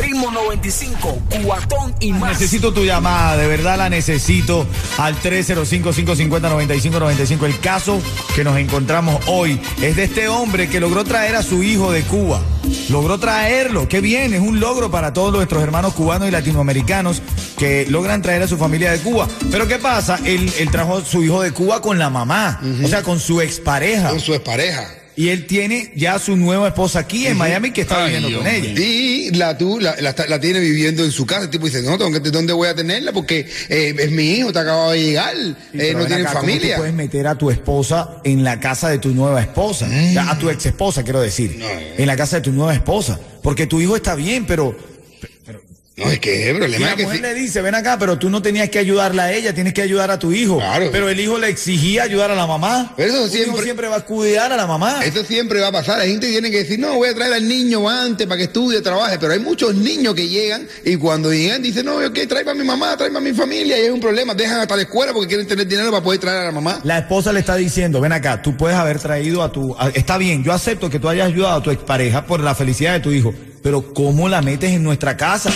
Ritmo 95, cuatón y más. Necesito tu llamada, de verdad la necesito al 305-550-9595. El caso que nos encontramos hoy es de este hombre que logró traer a su hijo de Cuba. Logró traerlo, qué bien, es un logro para todos nuestros hermanos cubanos y latinoamericanos que logran traer a su familia de Cuba. Pero ¿qué pasa? Él, él trajo a su hijo de Cuba con la mamá, o sea, con su expareja. Con su expareja. Y él tiene ya su nueva esposa aquí en Miami que está viviendo con ella. Y la tú la, la, la tiene viviendo en su casa. El tipo dice, no, ¿dónde voy a tenerla? Porque eh, es mi hijo, te acaba de llegar, eh, no tiene ¿cómo familia. Tú puedes meter a tu esposa en la casa de tu nueva esposa, Ya, a tu ex esposa, quiero decir, Mm. No, en la casa de tu nueva esposa, porque tu hijo está bien, pero No, es que el y problema la es que mujer le dice, ven acá, pero tú no tenías que ayudarla a ella, tienes que ayudar a tu hijo. Claro. Pero el hijo le exigía ayudar a la mamá. Pero eso hijo siempre- siempre va a cuidar a la mamá. Esto siempre va a pasar. La gente tiene que decir, no, voy a traer al niño antes para que estudie, trabaje. Pero hay muchos niños que llegan y cuando llegan dicen, no, ok, trae para mi mamá, trae para mi familia. Y es un problema. Dejan hasta la escuela porque quieren tener dinero para poder traer a la mamá. La esposa le está diciendo, ven acá, tú puedes haber traído a tu... a- está bien, yo acepto que tú hayas ayudado a tu expareja por la felicidad de tu hijo, pero ¿cómo la metes en nuestra casa?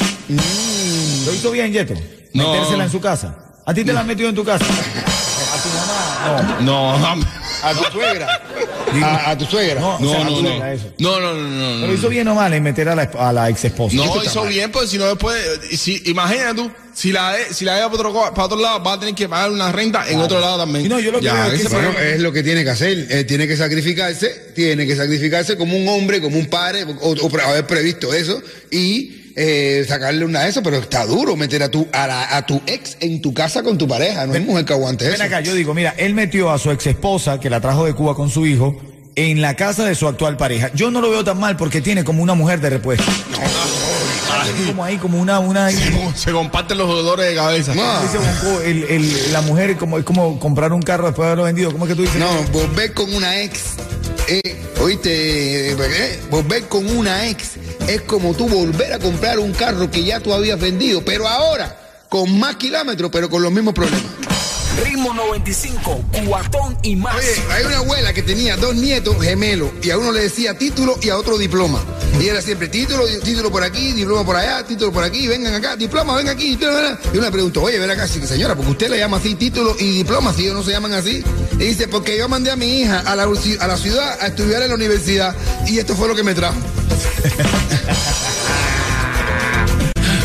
¿Lo hizo bien, Yeto? No. Metérsela en su casa. ¿A ti te la han metido en tu casa? ¿A tu mamá? No. No, A tu suegra. a, a tu suegra. No, o no, sea, no, a tu no. eso. No, no, no, no, no. Pero hizo bien o mal en meter a la, a la ex esposa. No, hizo bien, pues si no después, eh, si, imagínate tú, si la de- si la lleva para otro, para otro lado, va a tener que pagar una renta en otro lado también. No, yo lo Ya, es Bueno, es lo que tiene que hacer. Él tiene que sacrificarse, tiene que sacrificarse como un hombre, como un padre, o, haber previsto eso y eh, sacarle una de eso, pero está duro meter a tu, a, la- a tu ex en tu casa con tu pareja. No hay mujer que aguante Ven eso. acá, yo digo, mira, él metió a su ex esposa, que la trajo de Cuba con su hijo, en la casa de su actual pareja. Yo no lo veo tan mal porque tiene como una mujer de repuesto. Como ahí, como una, una. se comparten los dolores de cabeza. No. Dice Bonco, el- el- la mujer es como, es como comprar un carro después de haberlo vendido. ¿Cómo es que tú dices? No, volver con una ex. Eh, Oíste, eh, volver con una ex es como tú volver a comprar un carro que ya tú habías vendido, pero ahora con más kilómetros, pero con los mismos problemas. Ritmo 95, cuatón y más. Oye, hay una abuela que tenía dos nietos gemelos y a uno le decía título y a otro diploma. Y era siempre título, título por aquí, diploma por allá, título por aquí, vengan acá, diploma, ven aquí. Y uno le preguntó, oye, ven acá, señora, porque usted le llama así título y diploma, si ellos no se llaman así. Y dice, porque yo mandé a mi hija a la, a la ciudad a estudiar en la universidad y esto fue lo que me trajo.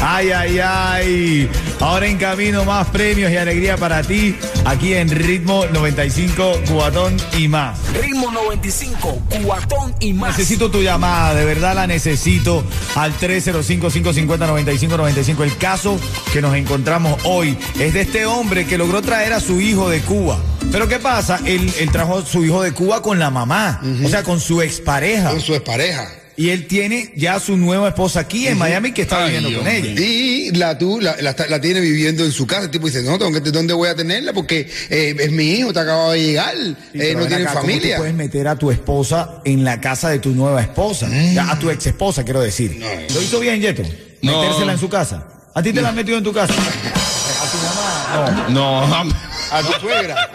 Ay, ay, ay. Ahora en camino más premios y alegría para ti aquí en Ritmo 95, Cubatón y más. Ritmo 95, cuatón y más. Necesito tu llamada, de verdad la necesito al 305-550-9595. El caso que nos encontramos hoy es de este hombre que logró traer a su hijo de Cuba. Pero ¿qué pasa? Él, él trajo a su hijo de Cuba con la mamá, o sea, con su expareja. Con su expareja. Y él tiene ya su nueva esposa aquí en Miami que está Ay, viviendo Dios con ella. Y la tú la, la, la tiene viviendo en su casa. El tipo dice, no, tengo que, ¿dónde voy a tenerla? Porque eh, es mi hijo, te acaba de llegar, Sí, eh, no tiene acá, ¿cómo familia. Tú puedes meter a tu esposa en la casa de tu nueva esposa, Ya, a tu ex esposa, quiero decir. ¿Lo hizo bien, Yeto? No. Metérsela en su casa. ¿A ti te la han metido en tu casa? ¿A tu mamá? No. No, A tu suegra.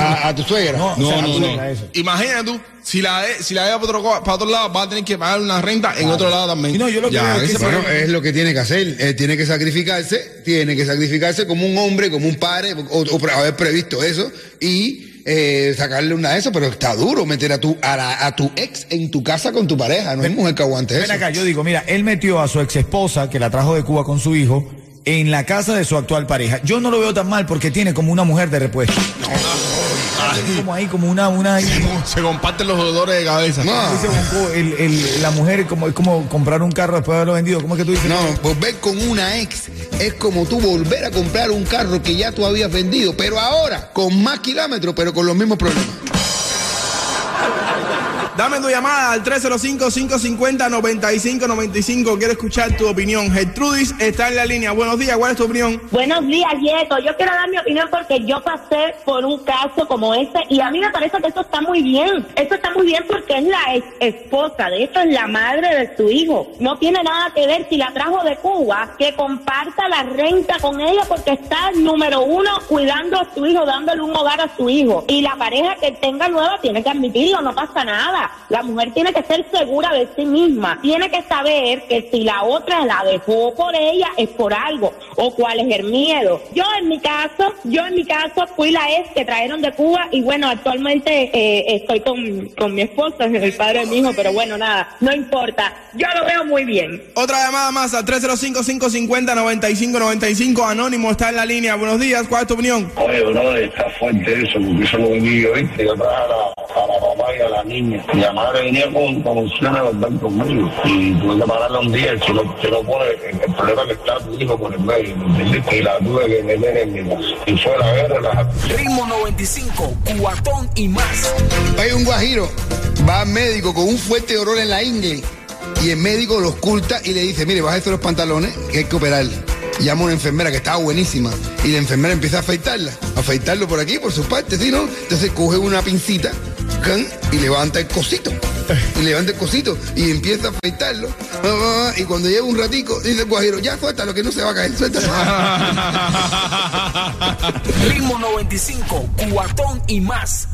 A, a tu suegra. No, o no, sea, a no, tu no. suegra, eso. Imagínate tú, si la de- si la lleva para otro, para otro lado, va a tener que pagar una renta en otro lado también. Y no, yo lo Ya, es que Bueno, es lo que tiene que hacer. Él tiene que sacrificarse, tiene que sacrificarse como un hombre, como un padre, o, o haber previsto eso y eh, sacarle una de eso, pero está duro meter a tu, a, la- a tu ex en tu casa con tu pareja. No hay mujer que aguante Ven eso. acá, yo digo, mira, él metió a su ex esposa, que la trajo de Cuba con su hijo, en la casa de su actual pareja. Yo no lo veo tan mal porque tiene como una mujer de repuesto. Como ahí, como una, una. se comparten los dolores de cabeza. No, el- el- la mujer es como, es como comprar un carro después de haberlo vendido. ¿Cómo es que tú dices? no, volver con una ex es como tú volver a comprar un carro que ya tú habías vendido, pero ahora con más kilómetros, pero con los mismos problemas. Dame tu llamada al 305-550-9595. Quiero escuchar tu opinión. Gertrudis está en la línea. Buenos días, ¿cuál es tu opinión? Buenos días, Yeto. Yo quiero dar mi opinión porque yo pasé por un caso como este y a mí me parece que eso está muy bien. Eso está muy bien porque es la ex esposa, de hecho es la madre de su hijo. No tiene nada que ver si la trajo de Cuba, que comparta la renta con ella porque está número uno cuidando a su hijo, dándole un hogar a su hijo. Y la pareja que tenga nueva tiene que admitirlo, no pasa nada. La mujer tiene que ser segura de sí misma. Tiene que saber que si la otra la dejó por ella es por algo o cuál es el miedo. Yo en mi caso, yo en mi caso fui la ex que trajeron de Cuba y bueno, actualmente eh, estoy con, con mi esposo, el padre de mi hijo, pero bueno, nada, no importa. Yo lo veo muy bien. Otra llamada más al 305-550-9595. Anónimo está en la línea. Buenos días, ¿cuál es tu opinión? Oye, bro, está fuerte eso, porque eso lo viví yo, ¿viste? Yo traje a la, mamá y a la niña. Y la madre venía con, con opciones de volver conmigo. Y tuve que pararla un día, si no, si no pone el, el problema que está tu hijo por el medio, ¿me entiendes? Y la tuve que meter en mi casa. Y fue la guerra, la Ritmo 95, cuatón y más. Hay un guajiro, va al médico con un fuerte dolor en la ingle y el médico lo oculta y le dice, mire, bájese los pantalones que hay que operarle. Llama a una enfermera que estaba buenísima y la enfermera empieza a afeitarla, a afeitarlo por aquí, por sus partes, ¿sí, no? Entonces coge una pincita y levanta el cosito. Y levanta el cosito y empieza a afeitarlo. Ah, ah, ah, Y cuando llega un ratico, dice el guajiro, ya suéltalo que no se va a caer, suéltalo. Ritmo 95, cuatón y más.